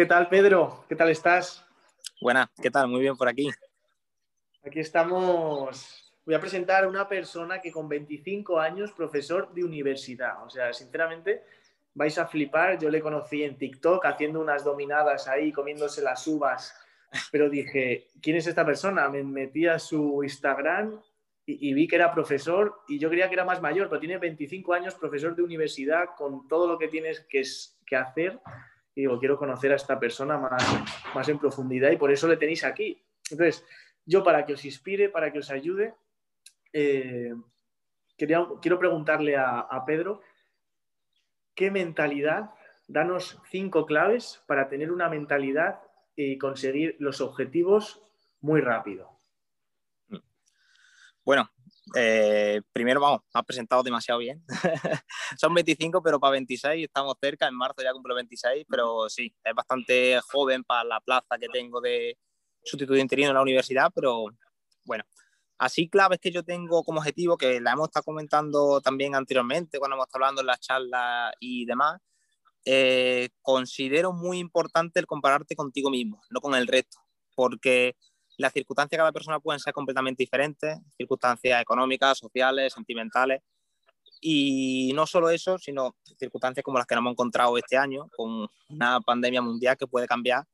¿Qué tal, Pedro? ¿Qué tal estás? Buenas, ¿qué tal? Muy bien por aquí. Aquí estamos. Voy a presentar a una persona que con 25 años, profesor de universidad. O sea, sinceramente, vais a flipar. Yo le conocí en TikTok haciendo unas dominadas ahí, comiéndose las uvas. Pero dije, ¿quién es esta persona? Me metí a su Instagram y, vi que era profesor y yo creía que era más mayor, pero tiene 25 años, profesor de universidad, con todo lo que tienes que, que hacer. Digo, quiero conocer a esta persona más, más en profundidad y por eso le tenéis aquí. Entonces, yo para que os inspire, para que os ayude, eh, quiero preguntarle a Pedro, ¿qué mentalidad? Danos cinco claves para tener una mentalidad y conseguir los objetivos muy rápido. Bueno, eh, primero vamos, has presentado demasiado bien. Son 25, pero para 26 estamos cerca. En marzo ya cumplo 26, pero sí, es bastante joven para la plaza que tengo de sustituto interino en la universidad, pero bueno. Así claves que yo tengo como objetivo, que la hemos estado comentando también anteriormente cuando hemos estado hablando en las charlas y demás, eh, considero muy importante el compararte contigo mismo, no con el resto, porque las circunstancias de cada persona pueden ser completamente diferentes, circunstancias económicas, sociales, sentimentales. Y no solo eso, sino circunstancias como las que nos hemos encontrado este año, con una pandemia mundial que puede cambiar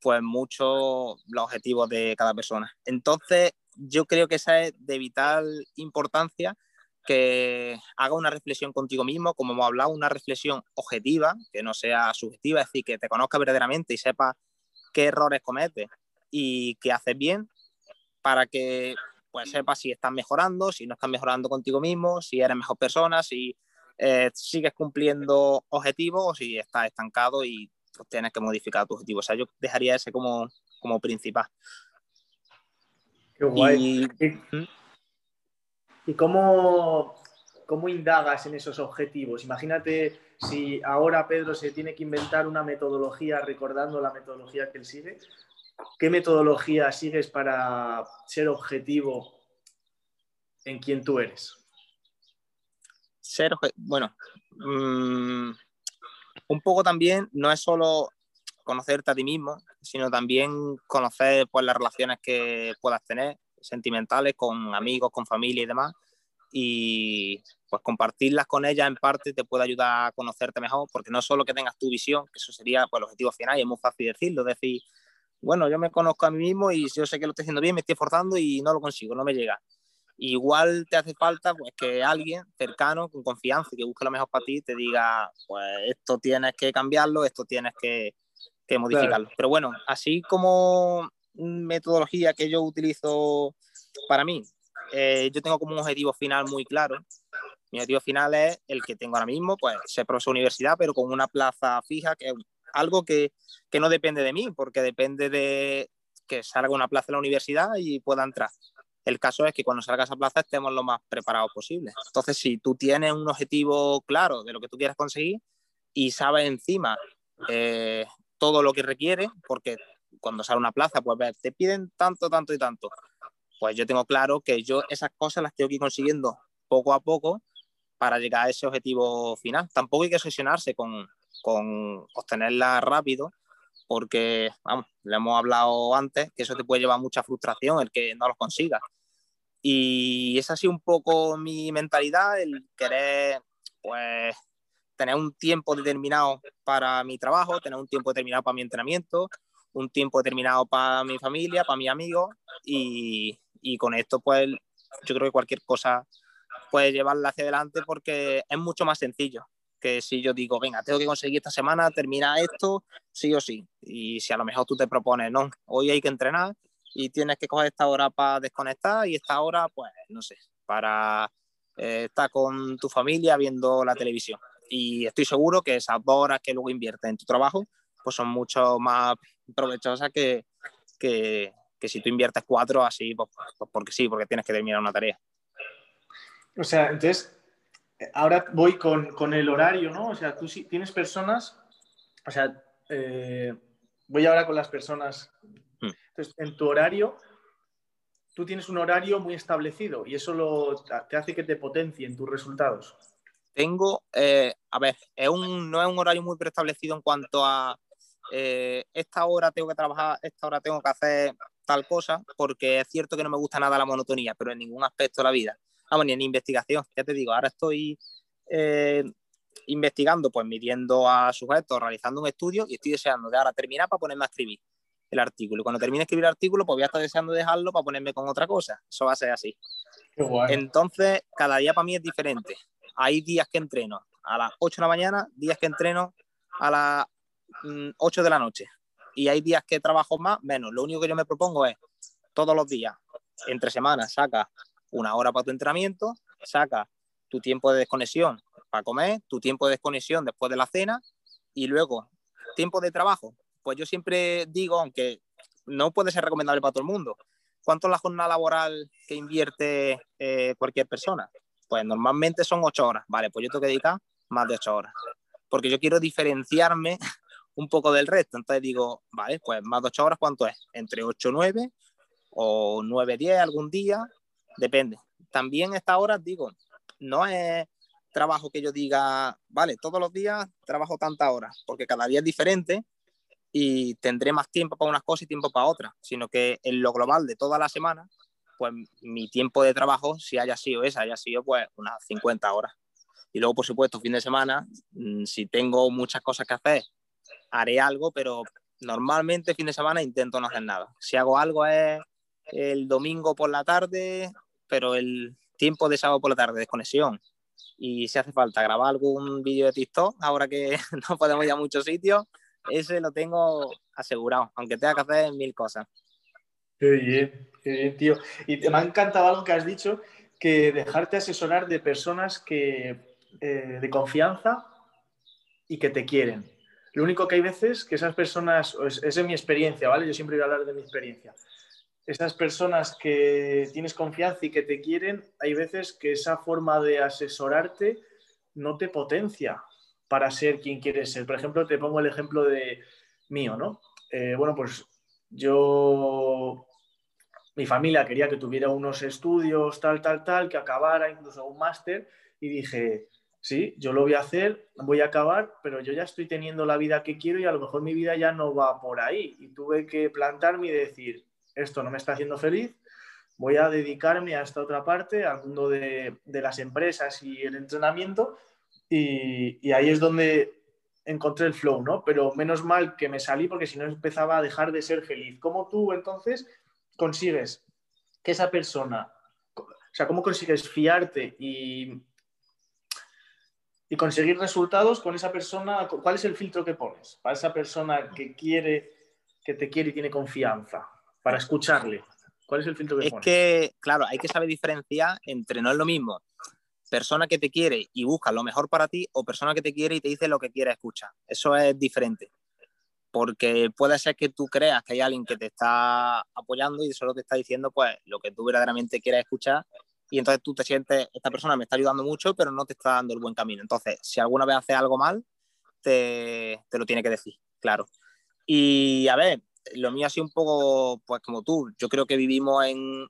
pues mucho los objetivos de cada persona. Entonces, yo creo que esa es de vital importancia que haga una reflexión contigo mismo, como hemos hablado, una reflexión objetiva, que no sea subjetiva, es decir, que te conozca verdaderamente y sepa qué errores cometes y que haces bien para que pues sepas si estás mejorando, si no estás mejorando contigo mismo, si eres mejor persona, si eh, sigues cumpliendo objetivos o si estás estancado y pues, tienes que modificar tu objetivo. O sea, yo dejaría ese como, como principal. Qué guay. ¿Y, ¿y cómo, cómo indagas en esos objetivos? Imagínate si ahora Pedro se tiene que inventar una metodología recordando la metodología que él sigue, ¿Qué metodología sigues para ser objetivo en quien tú eres? Ser, bueno, mm, un poco también no es solo conocerte a ti mismo, sino también conocer pues, las relaciones que puedas tener, sentimentales, con amigos, con familia y demás, y pues compartirlas con ellas en parte te puede ayudar a conocerte mejor, porque no solo que tengas tu visión, que eso sería pues, el objetivo final y es muy fácil decirlo, decir, bueno, yo me conozco a mí mismo y yo sé que lo estoy haciendo bien, me estoy esforzando y no lo consigo, no me llega. Igual te hace falta pues, que alguien cercano, con confianza, que busque lo mejor para ti, te diga, pues esto tienes que cambiarlo, esto tienes que, que modificarlo. Pero bueno, así como metodología que yo utilizo para mí, eh, yo tengo como un objetivo final muy claro. Mi objetivo final es el que tengo ahora mismo, pues ser profesor de universidad, pero con una plaza fija, que es algo que, que no depende de mí, porque depende de que salga una plaza en la universidad y pueda entrar. El caso es que cuando salga esa plaza estemos lo más preparados posible. Entonces, si tú tienes un objetivo claro de lo que tú quieres conseguir y sabes encima eh, todo lo que requiere, porque cuando sale una plaza, pues te piden tanto, tanto y tanto. Pues yo tengo claro que yo esas cosas las tengo que ir consiguiendo poco a poco para llegar a ese objetivo final. Tampoco hay que obsesionarse con, con obtenerla rápido, porque, vamos, le hemos hablado antes, que eso te puede llevar mucha frustración el que no lo consigas. Y ha sido un poco mi mentalidad, el querer, pues, tener un tiempo determinado para mi trabajo, tener un tiempo determinado para mi entrenamiento, un tiempo determinado para mi familia, para mis amigos, y, y con esto, pues, yo creo que cualquier cosa puede llevarla hacia adelante porque es mucho más sencillo que si yo digo, venga, tengo que conseguir esta semana terminar esto, sí o sí. Y si a lo mejor tú te propones, no, hoy hay que entrenar y tienes que coger esta hora para desconectar y esta hora, pues, no sé, para eh, estar con tu familia viendo la televisión. Y estoy seguro que esas dos horas que luego inviertes en tu trabajo, pues son mucho más provechosas que, que, que si tú inviertes cuatro así, pues, pues porque sí, porque tienes que terminar una tarea. O sea, entonces, ahora voy con, el horario, ¿no? O sea, tú sí tienes personas, o sea, eh, voy ahora con las personas. Hmm. Entonces, en tu horario, tú tienes un horario muy establecido y eso lo, te hace que te potencien tus resultados. Tengo, eh, a ver, es un, no es un horario muy preestablecido en cuanto a, eh, esta hora tengo que trabajar, esta hora tengo que hacer tal cosa, porque es cierto que no me gusta nada la monotonía, pero en ningún aspecto de la vida. Vamos, ni en investigación, ya te digo, ahora estoy eh, investigando, pues midiendo a sujetos, realizando un estudio y estoy deseando de ahora terminar para ponerme a escribir el artículo. Y cuando termine de escribir el artículo, pues voy a estar deseando dejarlo para ponerme con otra cosa. Eso va a ser así. Entonces, cada día para mí es diferente. Hay días que entreno a las 8 de la mañana, días que entreno a las 8 mm, de la noche. Y hay días que trabajo más, menos. Lo único que yo me propongo es todos los días, entre semanas, saca una hora para tu entrenamiento, saca tu tiempo de desconexión para comer, tu tiempo de desconexión después de la cena y luego tiempo de trabajo. Pues yo siempre digo, aunque no puede ser recomendable para todo el mundo, ¿cuánto es la jornada laboral que invierte eh, cualquier persona? Pues normalmente son ocho horas, vale, pues yo tengo que dedicar más de ocho horas, porque yo quiero diferenciarme un poco del resto, entonces digo, vale, pues más de ocho horas, ¿cuánto es? Entre ocho, nueve o nueve, diez algún día, depende. También estas horas, digo, no es trabajo que yo diga, vale, todos los días trabajo tantas horas, porque cada día es diferente y tendré más tiempo para unas cosas y tiempo para otras, sino que en lo global de toda la semana, pues mi tiempo de trabajo, si haya sido esa, haya sido pues unas 50 horas. Y luego, por supuesto, fin de semana, mm, si tengo muchas cosas que hacer, haré algo, pero normalmente fin de semana intento no hacer nada. Si hago algo es el domingo por la tarde, pero el tiempo de sábado por la tarde, desconexión. Y si hace falta grabar algún vídeo de TikTok, ahora que no podemos ir a muchos sitios, ese lo tengo asegurado, aunque tenga que hacer mil cosas. Qué bien, bien, tío. Y me ha encantado algo que has dicho, que dejarte asesorar de personas que, eh, de confianza y que te quieren. Lo único que hay veces que esas personas, esa es mi experiencia, ¿vale? Yo siempre voy a hablar de mi experiencia esas personas que tienes confianza y que te quieren, hay veces que esa forma de asesorarte no te potencia para ser quien quieres ser. Por ejemplo, te pongo el ejemplo de mío, ¿no? Eh, bueno, pues yo, mi familia quería que tuviera unos estudios, tal, tal, tal, que acabara incluso un máster y dije, sí, yo lo voy a hacer, voy a acabar, pero yo ya estoy teniendo la vida que quiero y a lo mejor mi vida ya no va por ahí. Y tuve que plantarme y decir, esto no me está haciendo feliz, voy a dedicarme a esta otra parte, al mundo de, las empresas y el entrenamiento, y, ahí es donde encontré el flow, ¿no? Pero menos mal que me salí porque si no empezaba a dejar de ser feliz. ¿Cómo tú entonces consigues que esa persona, o sea, cómo consigues fiarte y, y conseguir resultados con esa persona? ¿Cuál es el filtro que pones para esa persona que quiere, que te quiere y tiene confianza? Para escucharle? ¿Cuál es el filtro que Es que, claro, hay que saber diferenciar entre no es lo mismo persona que te quiere y busca lo mejor para ti o persona que te quiere y te dice lo que quiere escuchar. Eso es diferente. Porque puede ser que tú creas que hay alguien que te está apoyando y solo te está diciendo pues lo que tú verdaderamente quieres escuchar y entonces tú te sientes, esta persona me está ayudando mucho, pero no te está dando el buen camino. Entonces, si alguna vez hace algo mal, te, te lo tiene que decir, claro. Y a ver, lo mío ha sido un poco, pues como tú, yo creo que vivimos en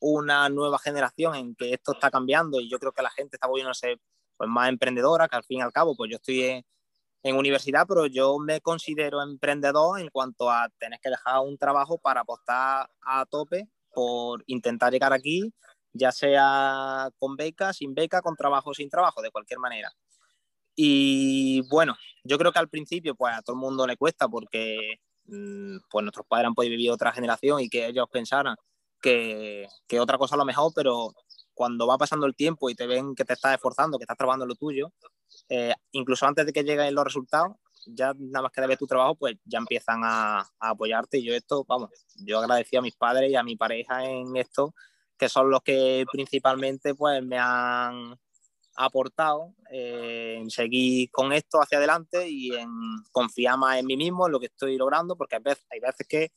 una nueva generación en que esto está cambiando y yo creo que la gente está volviéndose pues, más emprendedora, que al fin y al cabo, pues yo estoy en, universidad, pero yo me considero emprendedor en cuanto a tener que dejar un trabajo para apostar a tope por intentar llegar aquí, ya sea con beca, sin beca, con trabajo, sin trabajo, de cualquier manera. Y bueno, yo creo que al principio pues a todo el mundo le cuesta porque pues nuestros padres han podido vivir otra generación y que ellos pensaran que, que, otra cosa a lo mejor, pero cuando va pasando el tiempo y te ven que te estás esforzando, que estás trabajando lo tuyo, eh, incluso antes de que lleguen los resultados, ya nada más que de ver tu trabajo, pues ya empiezan a, a, apoyarte. Y yo esto, vamos, yo agradecí a mis padres y a mi pareja en esto, que son los que principalmente pues me han aportado eh, en seguir con esto hacia adelante y en confiar más en mí mismo, en lo que estoy logrando, porque hay veces, hay veces que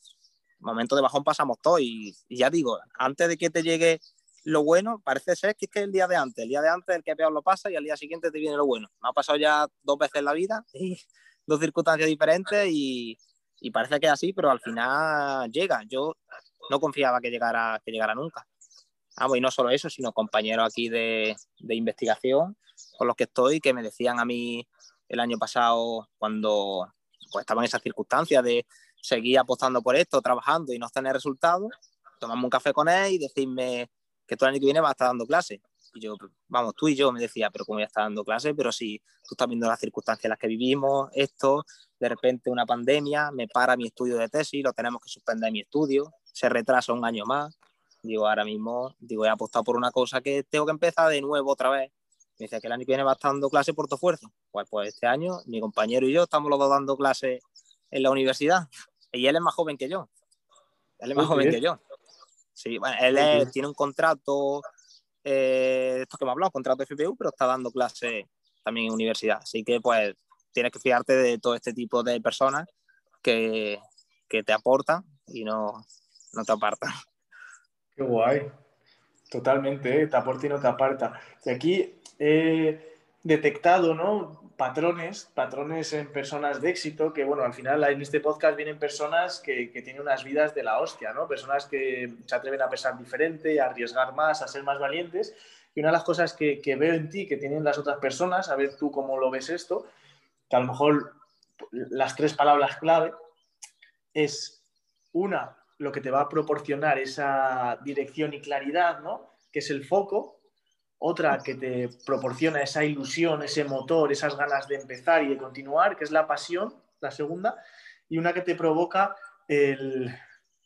momentos de bajón pasamos todos y, ya digo, antes de que te llegue lo bueno, parece ser que es que el día de antes, el día de antes el que peor lo pasa y al día siguiente te viene lo bueno. Me ha pasado ya dos veces en la vida y dos circunstancias diferentes y, y parece que es así, pero al final llega. Yo no confiaba que llegara, que llegara nunca. Ah, y no solo eso, sino compañeros aquí de, de, investigación con los que estoy, que me decían a mí el año pasado, cuando pues estaba en esas circunstancias de seguir apostando por esto, trabajando y no tener resultados, tomarme un café con él y decirme que tú el año que viene vas a estar dando clases. Y yo, vamos, tú y yo me decía, pero ¿cómo voy a estar dando clases? Pero si tú estás viendo las circunstancias en las que vivimos, esto, de repente una pandemia, me para mi estudio de tesis, lo tenemos que suspender mi estudio, se retrasa un año más. Digo, ahora mismo, digo, he apostado por una cosa que tengo que empezar de nuevo otra vez. Me dice que el año que viene va a estar dando clases por tu esfuerzo. Pues, pues este año mi compañero y yo estamos los dos dando clases en la universidad. Y él es más joven que yo. Él es más joven que yo. Sí, bueno, él tiene un contrato, eh, esto que me ha hablado, contrato de FPU, pero está dando clases también en universidad. Así que pues tienes que fiarte de todo este tipo de personas que, que te aportan y no, no te apartan. Qué guay. Totalmente, ¿eh? te aporta y no te aparta. Y aquí he detectado, ¿no? patrones, patrones en personas de éxito, que bueno, al final en este podcast vienen personas que, que, tienen unas vidas de la hostia, ¿no? Personas que se atreven a pensar diferente, a arriesgar más, a ser más valientes. Y una de las cosas que, que, veo en ti, que tienen las otras personas, a ver tú cómo lo ves esto, que a lo mejor las tres palabras clave es una, lo que te va a proporcionar esa dirección y claridad, ¿no? Que es el foco, otra que te proporciona esa ilusión, ese motor, esas ganas de empezar y de continuar, que es la pasión, la segunda, y una que te provoca el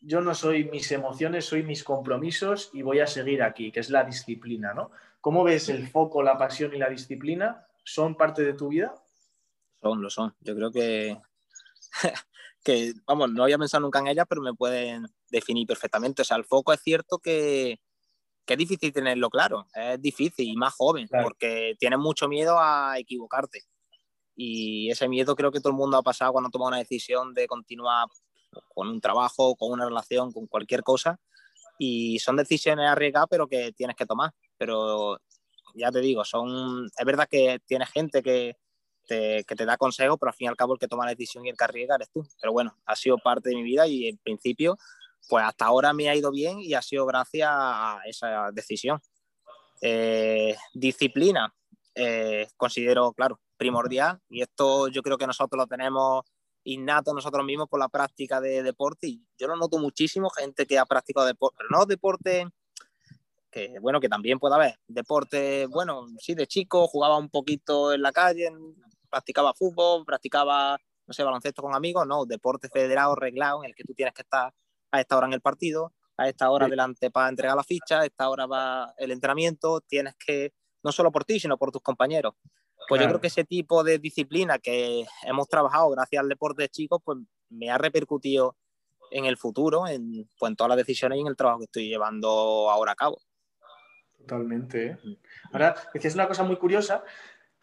yo no soy mis emociones, soy mis compromisos y voy a seguir aquí, que es la disciplina, ¿no? ¿Cómo ves el foco, la pasión y la disciplina? ¿Son parte de tu vida? Son, lo son. Yo creo que, que vamos, no había pensado nunca en ellas, pero me pueden definir perfectamente. O sea, el foco es cierto que, que es difícil tenerlo claro, es difícil y más joven, porque tienes mucho miedo a equivocarte. Y ese miedo creo que todo el mundo ha pasado cuando toma una decisión de continuar con un trabajo, con una relación, con cualquier cosa. Y son decisiones arriesgadas, pero que tienes que tomar. Pero ya te digo, son es verdad que tienes gente que te, que te da consejos, pero al fin y al cabo el que toma la decisión y el que arriesga eres tú. Pero bueno, ha sido parte de mi vida y en principio pues hasta ahora me ha ido bien y ha sido gracias a esa decisión. Eh, disciplina, eh, considero, claro, primordial y esto yo creo que nosotros lo tenemos innato nosotros mismos por la práctica de deporte y yo lo noto muchísimo, gente que ha practicado deporte, pero no deporte que bueno, que también puede haber deporte, bueno, sí, de chico jugaba un poquito en la calle, practicaba fútbol, practicaba, no sé, baloncesto con amigos, no, deporte federado, reglado, en el que tú tienes que estar a esta hora en el partido, a esta hora delante para entregar la ficha, a esta hora va el entrenamiento, tienes que, no solo por ti, sino por tus compañeros. Pues yo creo que ese tipo de disciplina que hemos trabajado gracias al deporte de chicos, pues me ha repercutido en el futuro, en, pues en todas las decisiones y en el trabajo que estoy llevando ahora a cabo. Totalmente. ¿eh? Ahora, decías una cosa muy curiosa,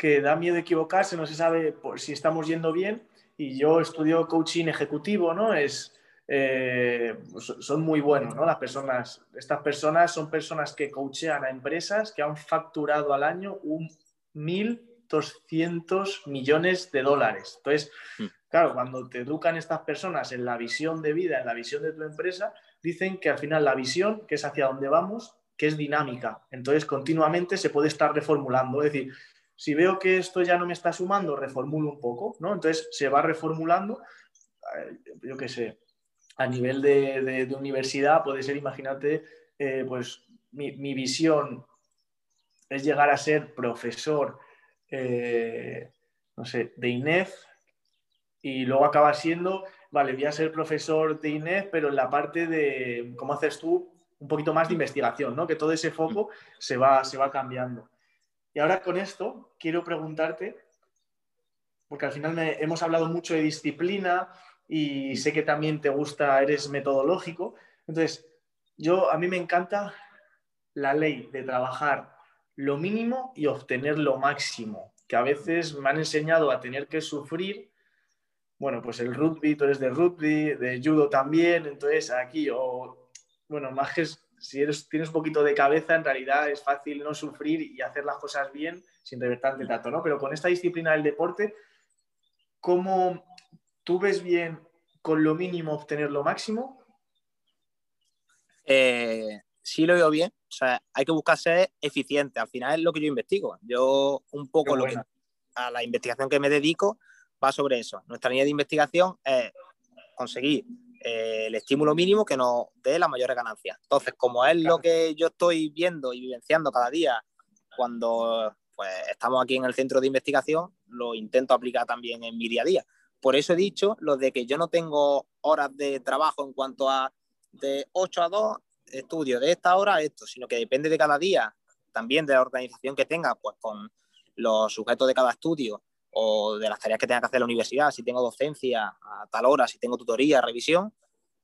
que da miedo equivocarse, no se sabe por si estamos yendo bien, y yo estudio coaching ejecutivo, ¿no? Es eh, pues son muy buenos, ¿no? Las personas, estas personas son personas que coachean a empresas que han facturado al año un 1.200 millones de dólares. Entonces, mm. claro, cuando te educan estas personas en la visión de vida, en la visión de tu empresa, dicen que al final la visión, que es hacia dónde vamos, que es dinámica. Entonces, continuamente se puede estar reformulando. Es decir, si veo que esto ya no me está sumando, reformulo un poco, ¿no? Entonces, se va reformulando, eh, yo qué sé, a nivel de, universidad puede ser, imagínate, eh, pues mi, visión es llegar a ser profesor, eh, no sé, de INEF y luego acaba siendo, vale, voy a ser profesor de INEF, pero en la parte de, ¿cómo haces tú? Un poquito más de investigación, ¿no? Que todo ese foco se va, se va cambiando. Y ahora con esto quiero preguntarte, porque al final hemos hablado mucho de disciplina, y sé que también te gusta, eres metodológico. Entonces, yo a mí me encanta la ley de trabajar lo mínimo y obtener lo máximo, que a veces me han enseñado a tener que sufrir. Bueno, pues el rugby, tú eres de rugby, de judo también, entonces aquí, o bueno, más que si eres, tienes un poquito de cabeza, en realidad es fácil no sufrir y hacer las cosas bien sin tener tanto ¿no? Pero con esta disciplina del deporte, ¿cómo, ¿Tú ves bien con lo mínimo obtener lo máximo? Eh, sí lo veo bien. O sea, hay que buscar ser eficiente. Al final es lo que yo investigo. Yo un poco lo que, a la investigación que me dedico, va sobre eso. Nuestra línea de investigación es conseguir eh, el estímulo mínimo que nos dé la mayor ganancia. Entonces, como es lo que yo estoy viendo y vivenciando cada día cuando pues, estamos aquí en el centro de investigación, lo intento aplicar también en mi día a día. Por eso he dicho lo de que yo no tengo horas de trabajo en cuanto a de 8 a 2 estudio de esta hora a esto, sino que depende de cada día, también de la organización que tenga, pues con los sujetos de cada estudio o de las tareas que tenga que hacer la universidad, si tengo docencia a tal hora, si tengo tutoría, revisión,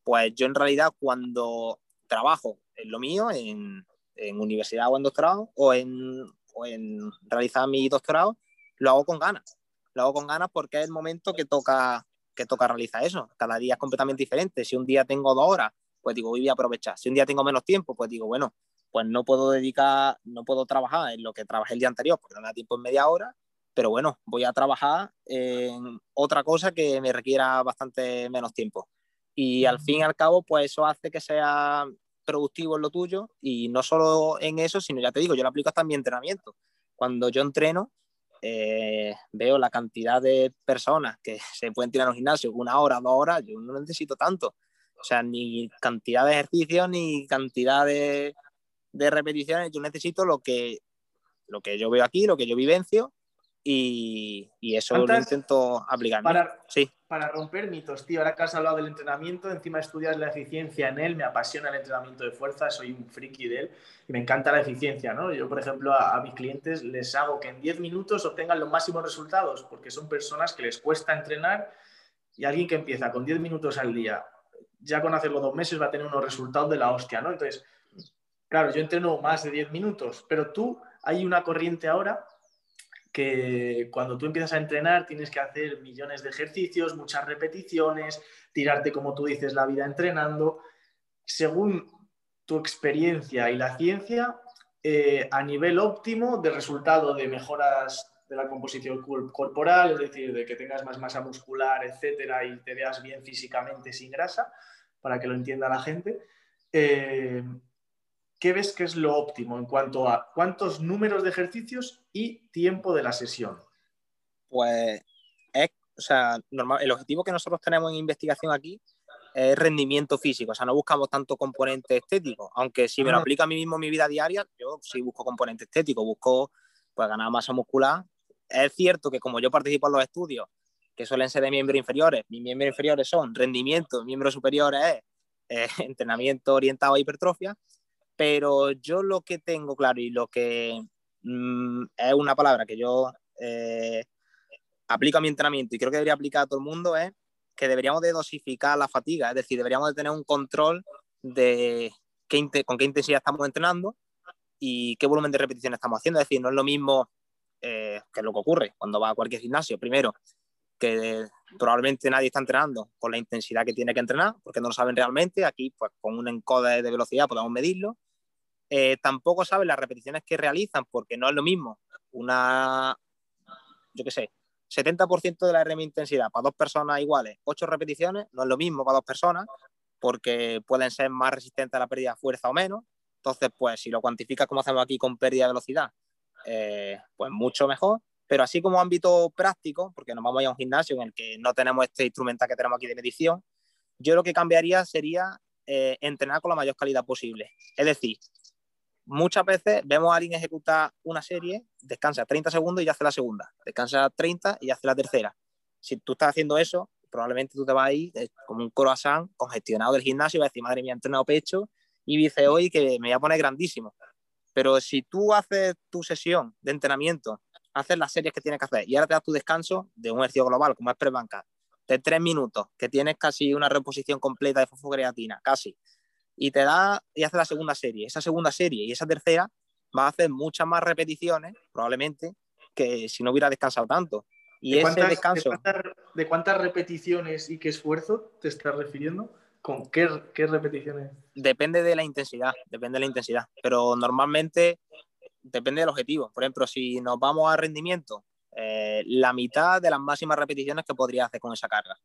pues yo en realidad cuando trabajo en lo mío, en, en universidad o en doctorado, o en, o en realizar mi doctorado, lo hago con ganas. Lo hago con ganas porque es el momento que toca, que toca realizar eso. Cada día es completamente diferente. Si un día tengo dos horas, pues digo, voy a aprovechar. Si un día tengo menos tiempo, pues digo, bueno, pues no puedo dedicar, no puedo trabajar en lo que trabajé el día anterior porque no me da tiempo en media hora, pero bueno, voy a trabajar en otra cosa que me requiera bastante menos tiempo. Y al fin y al cabo, pues eso hace que sea productivo en lo tuyo y no solo en eso, sino ya te digo, yo lo aplico hasta en mi entrenamiento. Cuando yo entreno, eh, veo la cantidad de personas que se pueden tirar en un gimnasio una hora, dos horas, yo no necesito tanto. O sea, ni cantidad de ejercicios ni cantidad de, de repeticiones, yo necesito lo que, lo que yo veo aquí, lo que yo vivencio y, eso lo intento aplicar. Para, sí. para romper mitos, tío, ahora que has hablado del entrenamiento, encima estudias la eficiencia en él, me apasiona el entrenamiento de fuerza, soy un friki de él y me encanta la eficiencia, ¿no? Yo, por ejemplo, a, mis clientes les hago que en 10 minutos obtengan los máximos resultados, porque son personas que les cuesta entrenar y alguien que empieza con 10 minutos al día, ya con hacerlo dos meses va a tener unos resultados de la hostia, ¿no? Entonces, claro, yo entreno más de 10 minutos, pero tú hay una corriente ahora que cuando tú empiezas a entrenar tienes que hacer millones de ejercicios, muchas repeticiones, tirarte, como tú dices, la vida entrenando. Según tu experiencia y la ciencia, eh, a nivel óptimo de resultado de mejoras de la composición corporal, es decir, de que tengas más masa muscular, etcétera, y te veas bien físicamente sin grasa, para que lo entienda la gente. Eh, ¿qué ves que es lo óptimo en cuanto a cuántos números de ejercicios y tiempo de la sesión? Pues es, o sea, normal, el objetivo que nosotros tenemos en investigación aquí es rendimiento físico, o sea, no buscamos tanto componente estético, aunque si me lo aplico a mí mismo en mi vida diaria, yo sí busco componente estético, busco pues ganar masa muscular. Es cierto que como yo participo en los estudios, que suelen ser de miembros inferiores, mis miembros inferiores son rendimiento, miembros superiores es eh, entrenamiento orientado a hipertrofia, pero yo lo que tengo claro y lo que mm, es una palabra que yo eh, aplico a mi entrenamiento y creo que debería aplicar a todo el mundo es que deberíamos de dosificar la fatiga, es decir, deberíamos de tener un control de qué, con qué intensidad estamos entrenando y qué volumen de repeticiones estamos haciendo. Es decir, no es lo mismo eh, que lo que ocurre cuando va a cualquier gimnasio. Primero, que probablemente nadie está entrenando con la intensidad que tiene que entrenar, porque no lo saben realmente. Aquí, pues con un encode de velocidad podemos medirlo. Eh, tampoco saben las repeticiones que realizan, porque no es lo mismo una, yo qué sé, 70% de la RM intensidad para dos personas iguales, 8 repeticiones, no es lo mismo para dos personas, porque pueden ser más resistentes a la pérdida de fuerza o menos. Entonces, pues si lo cuantificas como hacemos aquí con pérdida de velocidad, eh, pues mucho mejor. Pero así como ámbito práctico, porque nos vamos a ir a un gimnasio en el que no tenemos este instrumental que tenemos aquí de medición, yo lo que cambiaría sería eh, entrenar con la mayor calidad posible. Es decir, muchas veces vemos a alguien ejecutar una serie, descansa 30 segundos y ya hace la segunda, descansa 30 y hace la tercera. Si tú estás haciendo eso, probablemente tú te vas a ir eh, como un croissant congestionado del gimnasio y vas a decir, madre mía, he entrenado pecho y dice hoy que me voy a poner grandísimo. Pero si tú haces tu sesión de entrenamiento hacer las series que tienes que hacer y ahora te das tu descanso de un ejercicio global como es pre-banca de tres minutos, que tienes casi una reposición completa de fosfocreatina, casi, y te da y haces la segunda serie. Esa segunda serie y esa tercera va a hacer muchas más repeticiones, probablemente, que si no hubiera descansado tanto. Y ¿De ese descanso. ¿de cuántas, repeticiones y qué esfuerzo te estás refiriendo? ¿Con qué, qué repeticiones? Depende de la intensidad, depende de la intensidad. Pero normalmente depende del objetivo. Por ejemplo, si nos vamos a rendimiento, eh, la mitad de las máximas repeticiones que podría hacer con esa carga.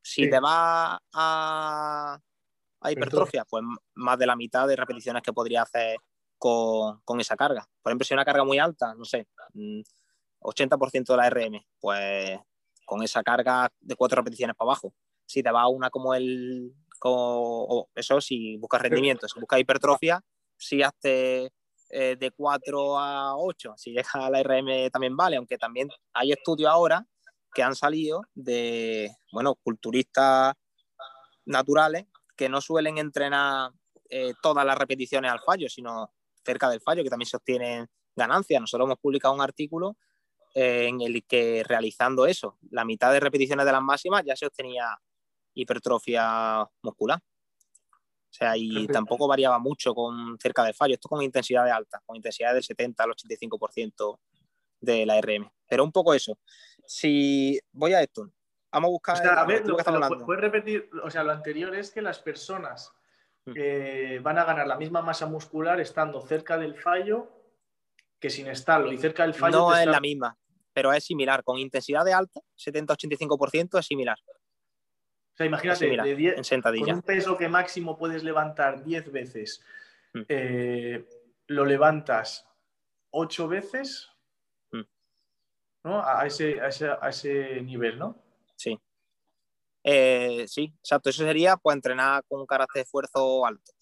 Si te vas a, a hipertrofia, pues más de la mitad de repeticiones que podría hacer con, con, esa carga. Por ejemplo, si una carga muy alta, no sé, 80% mm, de la RM, pues con esa carga de cuatro repeticiones para abajo. Si te va una como el, como, eso, si buscas rendimiento, si buscas hipertrofia, si hace eh, de 4 a 8, si llega a la RM también vale, aunque también hay estudios ahora que han salido de, bueno, culturistas naturales que no suelen entrenar eh, todas las repeticiones al fallo, sino cerca del fallo, que también se obtienen ganancias. Nosotros hemos publicado un artículo eh, en el que realizando eso, la mitad de repeticiones de las máximas ya se obtenía hipertrofia muscular. O sea, y tampoco variaba mucho con cerca del fallo. Esto con intensidades altas, con intensidad del 70 al 85% de la RM. Pero un poco eso. Si voy a esto, vamos a buscar. O sea, a ver, lo, lo, puedes repetir. O sea, lo anterior es que las personas mm. que van a ganar la misma masa muscular estando cerca del fallo que sin estarlo. Y cerca del fallo. No es la misma, pero es similar. Con intensidad de alta, 70-85% es similar. O sea, imagínate, de con un peso que máximo puedes levantar 10 veces, mm. eh, lo levantas 8 veces, mm. ¿no? A ese, a, ese, nivel, ¿no? Sí. Eh, sí, exacto. Eso sería pues entrenar con un carácter de esfuerzo alto.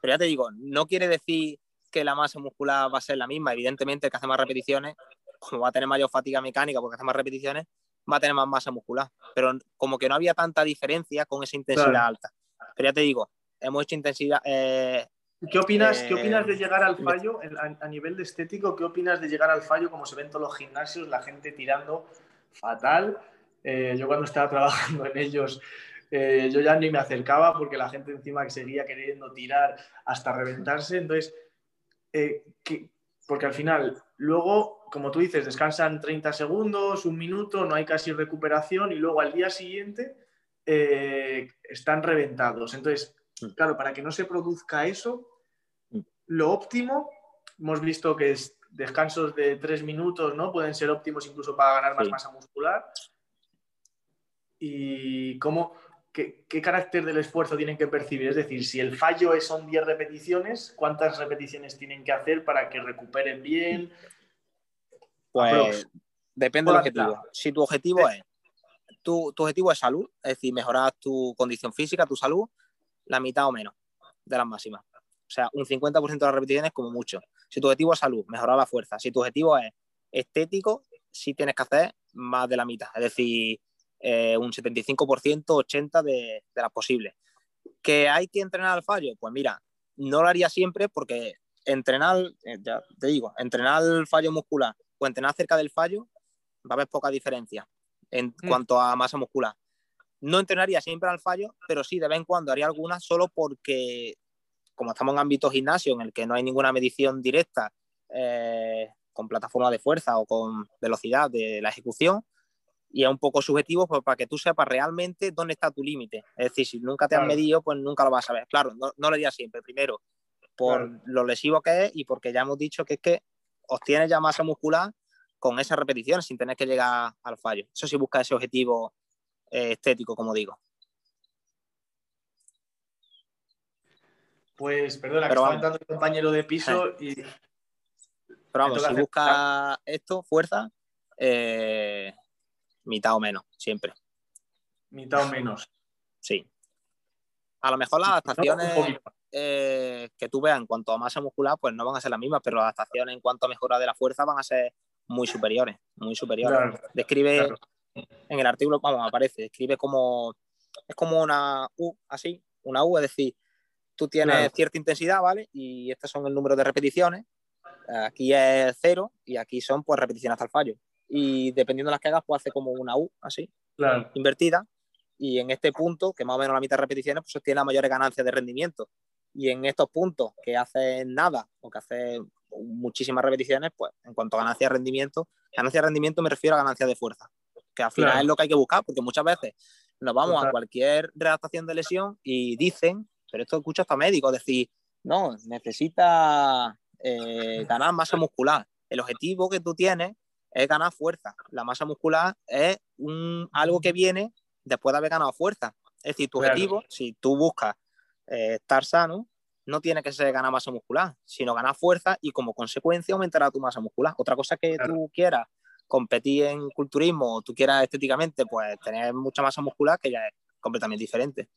Pero ya te digo, no quiere decir que la masa muscular va a ser la misma. Evidentemente, el que hace más repeticiones, como va a tener mayor fatiga mecánica porque hace más repeticiones, va a tener más masa muscular. Pero como que no había tanta diferencia con esa intensidad alta. Pero ya te digo, hemos hecho intensidad. Eh, ¿Qué opinas, ¿Qué opinas de llegar al fallo a, nivel de estético? ¿Qué opinas de llegar al fallo como se ven todos los gimnasios, la gente tirando fatal? Eh, yo cuando estaba trabajando en ellos, eh, yo ya ni me acercaba porque la gente encima que seguía queriendo tirar hasta reventarse. Entonces, porque al final, luego como tú dices, descansan 30 segundos, un minuto, no hay casi recuperación y luego al día siguiente eh, están reventados. Entonces, mm. claro, para que no se produzca eso, mm. lo óptimo, hemos visto que es descansos de 3 minutos, ¿no? Pueden ser óptimos incluso para ganar más masa muscular. ¿Y cómo, qué, carácter del esfuerzo tienen que percibir? Es decir, si el fallo son 10 repeticiones, ¿cuántas repeticiones tienen que hacer para que recuperen bien? Pues depende del objetivo. Si tu objetivo es tu, objetivo es salud, es decir, mejorar tu condición física, tu salud, la mitad o menos de las máximas. O sea, un 50% de las repeticiones como mucho. Si tu objetivo es salud, mejorar la fuerza. Si tu objetivo es estético, sí tienes que hacer más de la mitad. Es decir, eh, un 75%, 80% de, de las posibles. ¿Que hay que entrenar al fallo? Pues mira, no lo haría siempre porque entrenar, eh, ya te digo, entrenar el fallo muscular o entrenar cerca del fallo, va a haber poca diferencia en mm. cuanto a masa muscular. No entrenaría siempre al fallo, pero sí de vez en cuando haría algunas solo porque, como estamos en ámbito gimnasio en el que no hay ninguna medición directa eh, con plataforma de fuerza o con velocidad de la ejecución, y es un poco subjetivo pues, para que tú sepas realmente dónde está tu límite. Es decir, si nunca te has medido, pues nunca lo vas a ver. Claro, no, lo haría siempre. Primero, por lo lesivo que es y porque ya hemos dicho que es que obtienes ya masa muscular con esas repeticiones sin tener que llegar al fallo. Eso sí busca ese objetivo eh, estético, como digo. Pues, perdona, que estaba entrando el compañero de piso y... Pero vamos, si busca esto, fuerza, eh, mitad o menos, siempre. Mitad o menos. Sí. A lo mejor las adaptaciones eh, que tú veas en cuanto a masa muscular, pues no van a ser las mismas, pero las adaptaciones en cuanto a mejora de la fuerza van a ser muy superiores, muy superiores. describe en el artículo, vamos, aparece, describe como es como una U, así, una U, es decir, tú tienes cierta intensidad, ¿vale? Y estos son el número de repeticiones. Aquí es cero y aquí son pues repeticiones hasta el fallo. Y dependiendo de las que hagas, pues hace como una U, así, invertida. Y en este punto, que más o menos la mitad de repeticiones, pues tiene la mayores ganancias de rendimiento y en estos puntos que hacen nada o que hacen muchísimas repeticiones, pues en cuanto a ganancia de rendimiento, ganancia de rendimiento me refiero a ganancia de fuerza, que al final es lo que hay que buscar, porque muchas veces nos vamos a cualquier redactación de lesión y dicen, pero esto escucha hasta médicos, decir, no, necesita eh, ganar masa muscular. El objetivo que tú tienes es ganar fuerza. La masa muscular es un, algo que viene después de haber ganado fuerza. Es decir, tu objetivo, si tú buscas eh, estar sano, no tiene que ser ganar masa muscular, sino ganar fuerza y como consecuencia aumentará tu masa muscular. Otra cosa que tú quieras competir en culturismo o tú quieras estéticamente, pues tener mucha masa muscular, que ya es completamente diferente.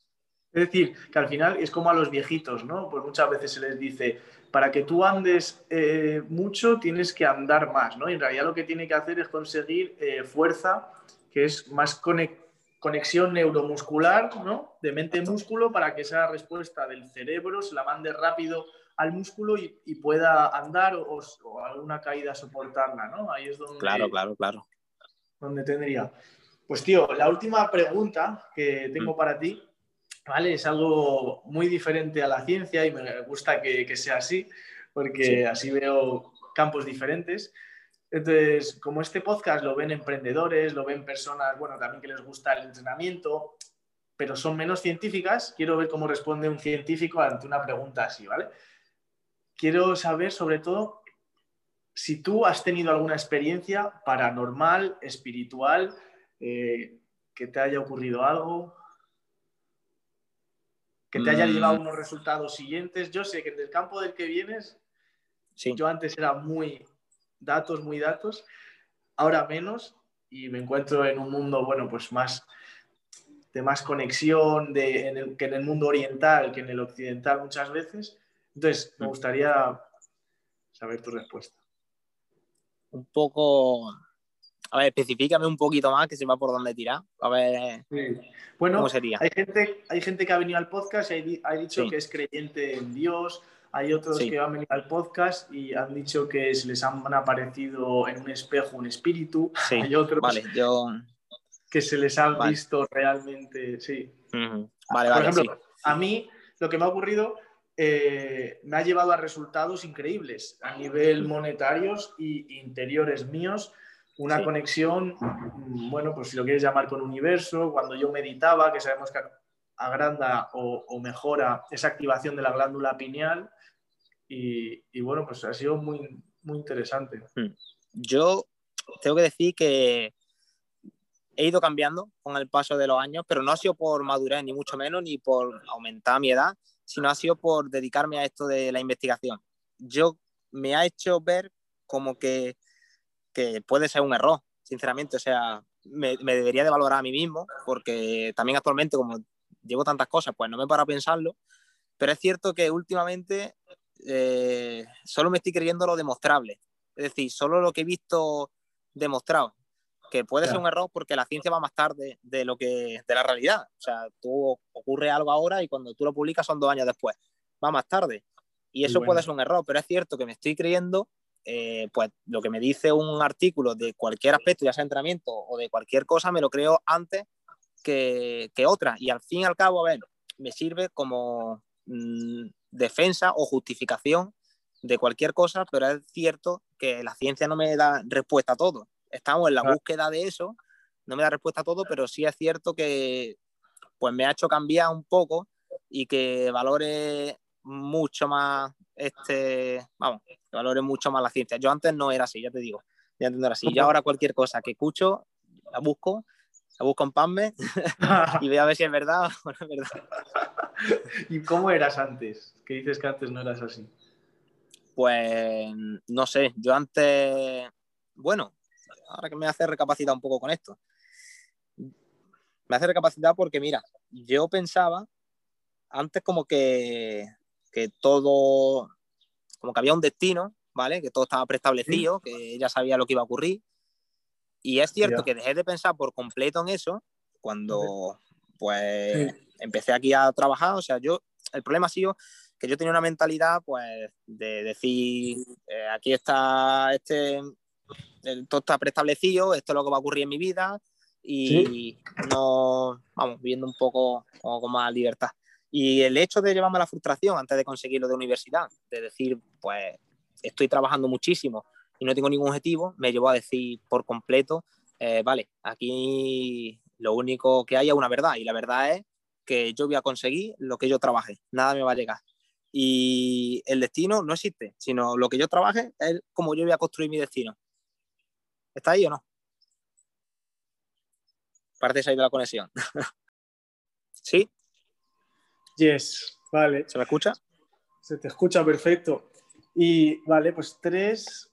Es decir, que al final es como a los viejitos, ¿no? Pues muchas veces se les dice, para que tú andes eh, mucho tienes que andar más, ¿no? Y en realidad lo que tiene que hacer es conseguir eh, fuerza, que es más conexión neuromuscular, ¿no? De mente-músculo para que esa respuesta del cerebro se la mande rápido al músculo y, pueda andar o, alguna caída soportarla, ¿no? Ahí es donde... Claro, claro, claro. Donde tendría. Pues tío, la última pregunta que tengo mm. para ti ¿vale? Es algo muy diferente a la ciencia y me gusta que, sea así, porque así veo campos diferentes. Entonces, como este podcast lo ven emprendedores, lo ven personas, bueno, también que les gusta el entrenamiento, pero son menos científicas, quiero ver cómo responde un científico ante una pregunta así, ¿vale? Quiero saber sobre todo si tú has tenido alguna experiencia paranormal, espiritual, eh, que te haya ocurrido algo que te haya llevado mm. unos resultados siguientes. Yo sé que en el campo del que vienes, yo antes era muy datos, muy datos, ahora menos y me encuentro en un mundo, bueno, pues más de más conexión de, que en el mundo oriental que en el occidental muchas veces. Entonces, me mm. gustaría saber tu respuesta. Un poco a ver, especifícame un poquito más que sepa por dónde tirar. A ver. Bueno, ¿cómo sería? Hay gente, hay gente que ha venido al podcast y ha dicho que es creyente en Dios. Hay otros que han venido al podcast y han dicho que se les han aparecido en un espejo un espíritu. Hay otros vale, yo... que se les han visto realmente. Sí. Vale, Por ejemplo, a mí lo que me ha ocurrido eh, me ha llevado a resultados increíbles a nivel monetarios y interiores míos una conexión, mm, bueno, pues si lo quieres llamar con universo, cuando yo meditaba, que sabemos que agranda o, mejora esa activación de la glándula pineal, y, bueno, pues ha sido muy, muy interesante. Hmm. Yo tengo que decir que he ido cambiando con el paso de los años, pero no ha sido por madurez, ni mucho menos, ni por aumentar mi edad, sino ha sido por dedicarme a esto de la investigación. Yo me ha hecho ver como que que puede ser un error, sinceramente. O sea, me, debería de valorar a mí mismo, porque también actualmente, como llevo tantas cosas, pues no me paro a pensarlo. Pero es cierto que últimamente eh, solo me estoy creyendo lo demostrable. Es decir, solo lo que he visto demostrado. Que puede ser un error porque la ciencia va más tarde de lo que de la realidad. O sea, tú ocurre algo ahora y cuando tú lo publicas son dos años después. Va más tarde. Y eso puede ser un error, pero es cierto que me estoy creyendo eh, pues lo que me dice un artículo de cualquier aspecto, ya sea entrenamiento o de cualquier cosa, me lo creo antes que, otra. Y al fin y al cabo, a ver, me sirve como mm, defensa o justificación de cualquier cosa, pero es cierto que la ciencia no me da respuesta a todo. Estamos en la búsqueda de eso, no me da respuesta a todo, pero sí es cierto que pues me ha hecho cambiar un poco y que valore mucho más este, vamos, que valore mucho más la ciencia. Yo antes no era así, ya te digo, ya antes así. Yo ahora cualquier cosa que escucho, la busco, la busco en PAMME y veo a ver si es verdad o no es verdad. ¿Y cómo eras antes? Que dices que antes no eras así. Pues no sé, yo antes, bueno, ahora que me hace recapacitar un poco con esto, me hace recapacitar porque mira, yo pensaba antes como que que todo, como que había un destino, ¿vale? Que todo estaba preestablecido, que ella sabía lo que iba a ocurrir. Y es cierto que dejé de pensar por completo en eso cuando, pues, empecé aquí a trabajar. O sea, yo, el problema ha sido que yo tenía una mentalidad, pues, de decir, eh, aquí está este, todo está preestablecido, esto es lo que va a ocurrir en mi vida y no, vamos, viviendo un poco con más libertad. Y el hecho de llevarme la frustración antes de conseguirlo de universidad, de decir, pues estoy trabajando muchísimo y no tengo ningún objetivo, me llevó a decir por completo, eh, vale, aquí lo único que hay es una verdad y la verdad es que yo voy a conseguir lo que yo trabaje, nada me va a llegar. Y el destino no existe, sino lo que yo trabaje es como yo voy a construir mi destino. ¿Está ahí o no? Parece ahí de la conexión. ¿Sí? Yes, vale. ¿Se me escucha? Se te escucha perfecto. Y vale, pues 3,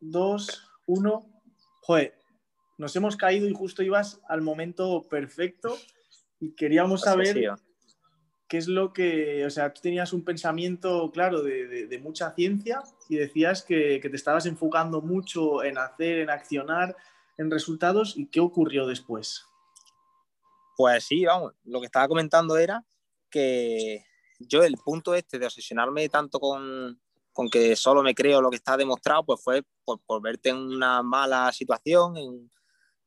2, 1. joder, nos hemos caído y justo ibas al momento perfecto y queríamos saber qué es lo que, o sea, tú tenías un pensamiento, claro, de, mucha ciencia y decías que, te estabas enfocando mucho en hacer, en accionar, en resultados y qué ocurrió después. Pues sí, vamos, lo que estaba comentando era que yo el punto este de obsesionarme tanto con, con que solo me creo lo que está demostrado, pues fue por, verte en una mala situación, en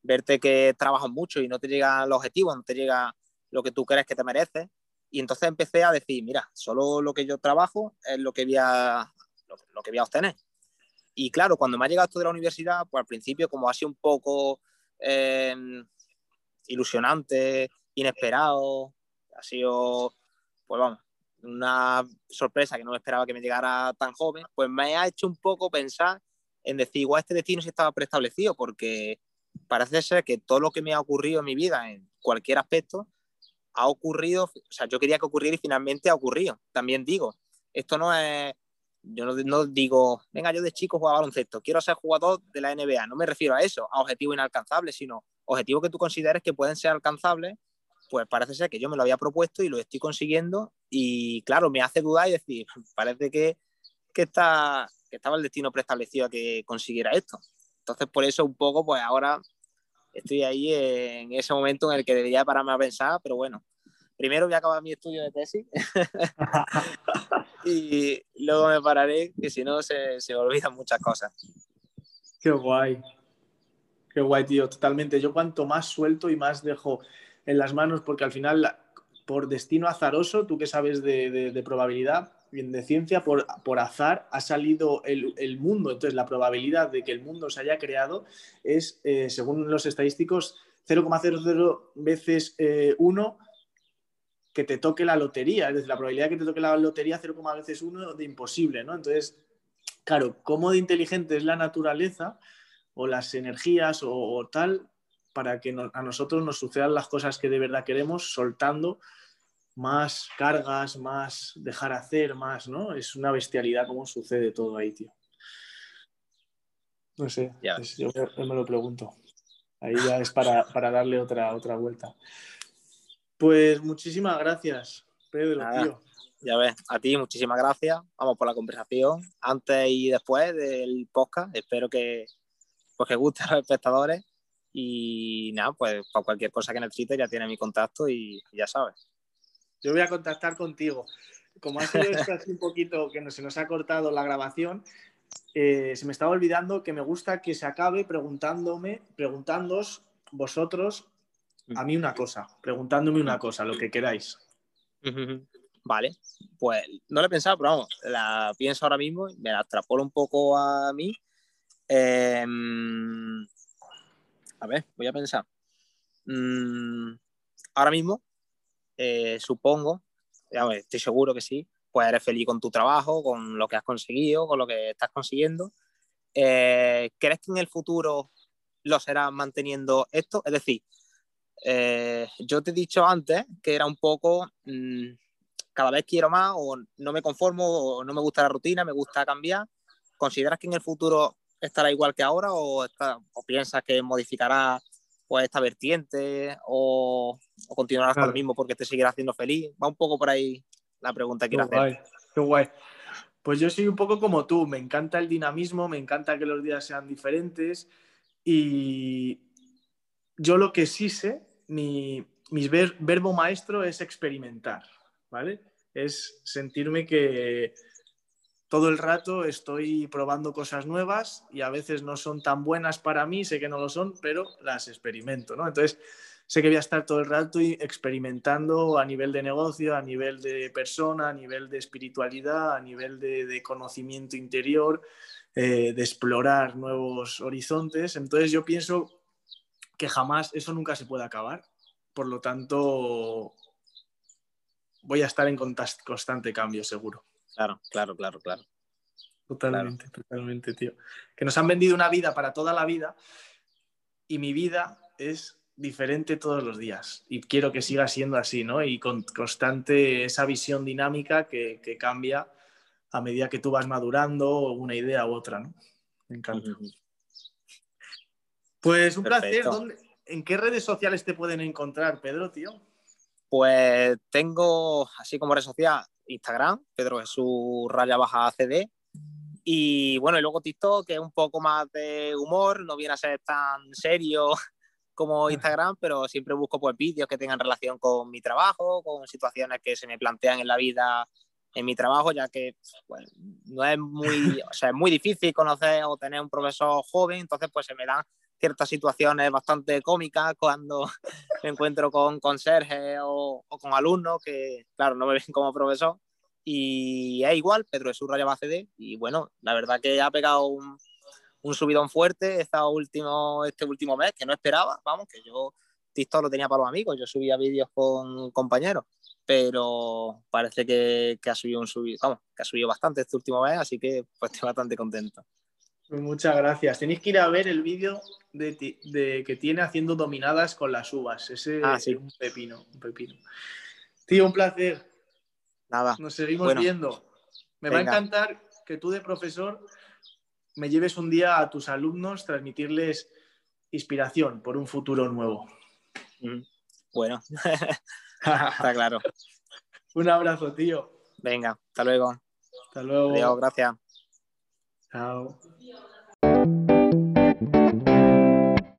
verte que trabajas mucho y no te llega el objetivo, no te llega lo que tú crees que te mereces. Y entonces empecé a decir, mira, solo lo que yo trabajo es lo que voy a, lo, que voy a obtener. Y claro, cuando me ha llegado esto de la universidad, pues al principio como ha sido un poco eh, ilusionante, inesperado, ha sido, pues vamos, una sorpresa que no esperaba que me llegara tan joven, pues me ha hecho un poco pensar en decir, igual este destino sí estaba preestablecido, porque parece ser que todo lo que me ha ocurrido en mi vida, en cualquier aspecto, ha ocurrido, o sea, yo quería que ocurriera y finalmente ha ocurrido. También digo, esto no es, yo no, no digo, venga, yo de chico jugaba baloncesto, quiero ser jugador de la NBA, no me refiero a eso, a objetivos inalcanzables, sino objetivos que tú consideres que pueden ser alcanzables, pues parece ser que yo me lo había propuesto y lo estoy consiguiendo y claro, me hace dudar y decir, parece que, que, está, que estaba el destino preestablecido a que consiguiera esto. Entonces, por eso un poco, pues ahora estoy ahí en ese momento en el que debería pararme a pensar, pero bueno, primero voy a acabar mi estudio de tesis y luego me pararé, que si no se, se olvidan muchas cosas. Qué guay. Qué guay, tío, totalmente. Yo cuanto más suelto y más dejo en las manos, porque al final, por destino azaroso, tú que sabes de, de, probabilidad, de ciencia, por, por azar ha salido el, el, mundo. Entonces, la probabilidad de que el mundo se haya creado es, eh, según los estadísticos, 0,00 veces 1 eh, que te toque la lotería. Es decir, la probabilidad de que te toque la lotería 0, veces 1 de imposible, ¿no? Entonces, claro, cómo de inteligente es la naturaleza o las energías o, tal para que a nosotros nos sucedan las cosas que de verdad queremos, soltando más cargas, más dejar hacer, más, ¿no? Es una bestialidad cómo sucede todo ahí, tío. No sé, yo, me lo pregunto. Ahí ya es para, darle otra, otra vuelta. Pues muchísimas gracias, Pedro, tío. Ya ves, a ti muchísimas gracias. Vamos por la conversación antes y después del podcast. Espero que, pues, que guste a los espectadores. Y nada, pues para cualquier cosa que necesites ya tiene mi contacto y ya sabes. Yo voy a contactar contigo. Como ha sido esto así un poquito que se nos ha cortado la grabación, eh, se me estaba olvidando que me gusta que se acabe preguntándome, preguntándoos vosotros a mí una cosa, preguntándome una cosa, lo que queráis. Vale, pues no lo he pensado, pero vamos, la pienso ahora mismo, me la extrapolo un poco a mí. Em, a ver, voy a pensar. Mm, ahora mismo, eh, supongo, estoy seguro que sí, pues eres feliz con tu trabajo, con lo que has conseguido, con lo que estás consiguiendo. Eh, ¿Crees que en el futuro lo serás manteniendo esto? Es decir, eh, yo te he dicho antes que era un poco, mm, cada vez quiero más o no me conformo o no me gusta la rutina, me gusta cambiar. ¿Consideras que en el futuro estará igual que ahora o, o piensas que modificará pues, esta vertiente o, o continuarás con lo mismo porque te seguirá haciendo feliz? Va un poco por ahí la pregunta que quiero hacer. Qué guay. Pues yo soy un poco como tú, me encanta el dinamismo, me encanta que los días sean diferentes y yo lo que sí sé mi, verbo maestro es experimentar, ¿vale? Es sentirme que todo el rato estoy probando cosas nuevas y a veces no son tan buenas para mí, sé que no lo son, pero las experimento, ¿no? Entonces, sé que voy a estar todo el rato experimentando a nivel de negocio, a nivel de persona, a nivel de espiritualidad, a nivel de, conocimiento interior, eh, de explorar nuevos horizontes. Entonces, yo pienso que jamás, eso nunca se puede acabar. Por lo tanto, voy a estar en constante cambio, seguro. Claro, claro, claro, claro. Totalmente, totalmente, tío. Que nos han vendido una vida para toda la vida y mi vida es diferente todos los días y quiero que siga siendo así, ¿no? Y con constante esa visión dinámica que, cambia a medida que tú vas madurando una idea u otra, ¿no? Me encanta. Pues un placer. ¿En qué redes sociales te pueden encontrar, Pedro, tío? Pues tengo, así como red social, Instagram, Pedro Jesús raya baja CD. Y bueno, y luego TikTok, que es un poco más de humor, no viene a ser tan serio como Instagram, pero siempre busco pues vídeos que tengan relación con mi trabajo, con situaciones que se me plantean en la vida en mi trabajo, ya que pues, no es muy, o sea, es muy difícil conocer o tener un profesor joven, entonces pues se me dan ciertas situaciones bastante cómicas cuando me encuentro con conserjes o, o, con alumnos que, claro, no me ven como profesor. Y es igual, Pedro es un raya CD y bueno, la verdad que ha pegado un, un subidón fuerte último, este último mes que no esperaba, vamos, que yo TikTok lo tenía para los amigos, yo subía vídeos con compañeros, pero parece que, que ha subido un subido, vamos, que ha subido bastante este último mes, así que pues estoy bastante contento. Pues muchas gracias. Tenéis que ir a ver el vídeo de, de, que tiene haciendo dominadas con las uvas. Ese ah, es un pepino, un pepino. Tío, un placer. Nada. Nos seguimos viendo. Me Venga. va a encantar que tú de profesor me lleves un día a tus alumnos, transmitirles inspiración por un futuro nuevo. Mm, bueno, está claro. un abrazo, tío. Venga, hasta luego. Hasta luego. Adiós, gracias. Chao.